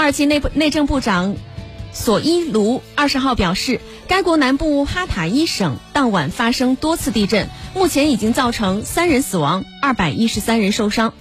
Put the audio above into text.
二期内部内政部长索伊卢二十号表示该国南部哈塔伊省当晚发生多次地震目前已经造成三人死亡二百一十三人受伤。